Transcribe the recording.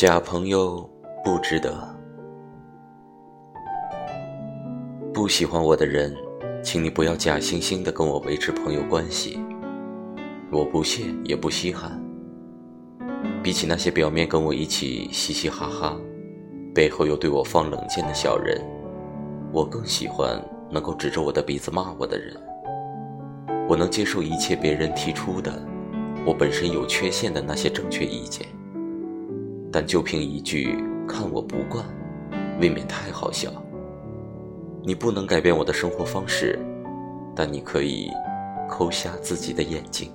假朋友不值得。不喜欢我的人，请你不要假惺惺的跟我维持朋友关系。我不屑也不稀罕。比起那些表面跟我一起嘻嘻哈哈，背后又对我放冷箭的小人，我更喜欢能够指着我的鼻子骂我的人。我能接受一切别人提出的，我本身有缺陷的那些正确意见。但就凭一句“看我不惯”，未免太好笑。你不能改变我的生活方式，但你可以抠瞎自己的眼睛。